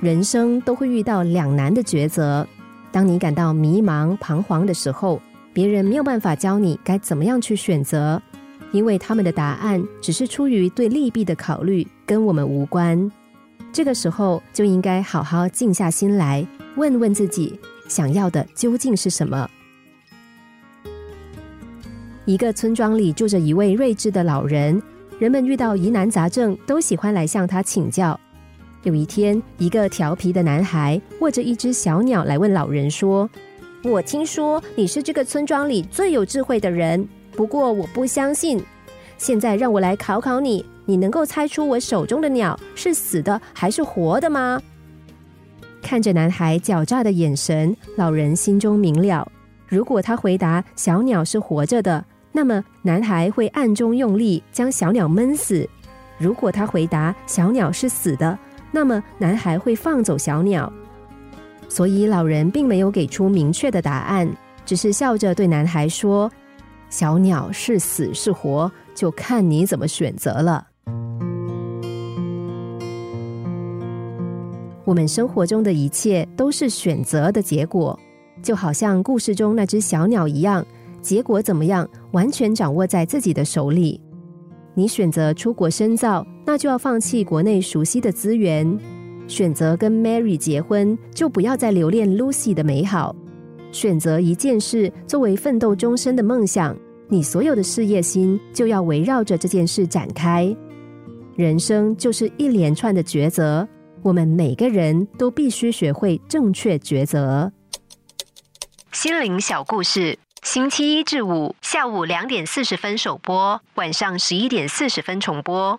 人生都会遇到两难的抉择。当你感到迷茫、彷徨的时候，别人没有办法教你该怎么样去选择，因为他们的答案只是出于对利弊的考虑，跟我们无关。这个时候就应该好好静下心来，问问自己想要的究竟是什么。一个村庄里住着一位睿智的老人，人们遇到疑难杂症都喜欢来向他请教。有一天，一个调皮的男孩握着一只小鸟来问老人说：“我听说你是这个村庄里最有智慧的人，不过我不相信。现在让我来考考你。”你能够猜出我手中的鸟是死的还是活的吗？看着男孩狡诈的眼神，老人心中明了：如果他回答小鸟是活着的，那么男孩会暗中用力将小鸟闷死；如果他回答小鸟是死的，那么男孩会放走小鸟。所以老人并没有给出明确的答案，只是笑着对男孩说：“小鸟是死是活，就看你怎么选择了。”我们生活中的一切都是选择的结果，就好像故事中那只小鸟一样，结果怎么样，完全掌握在自己的手里。你选择出国深造，那就要放弃国内熟悉的资源；选择跟 Mary 结婚，就不要再留恋 Lucy 的美好；选择一件事作为奋斗终身的梦想，你所有的事业心就要围绕着这件事展开。人生就是一连串的抉择。我们每个人都必须学会正确抉择。心灵小故事，星期一至五下午两点四十分首播，晚上十一点四十分重播。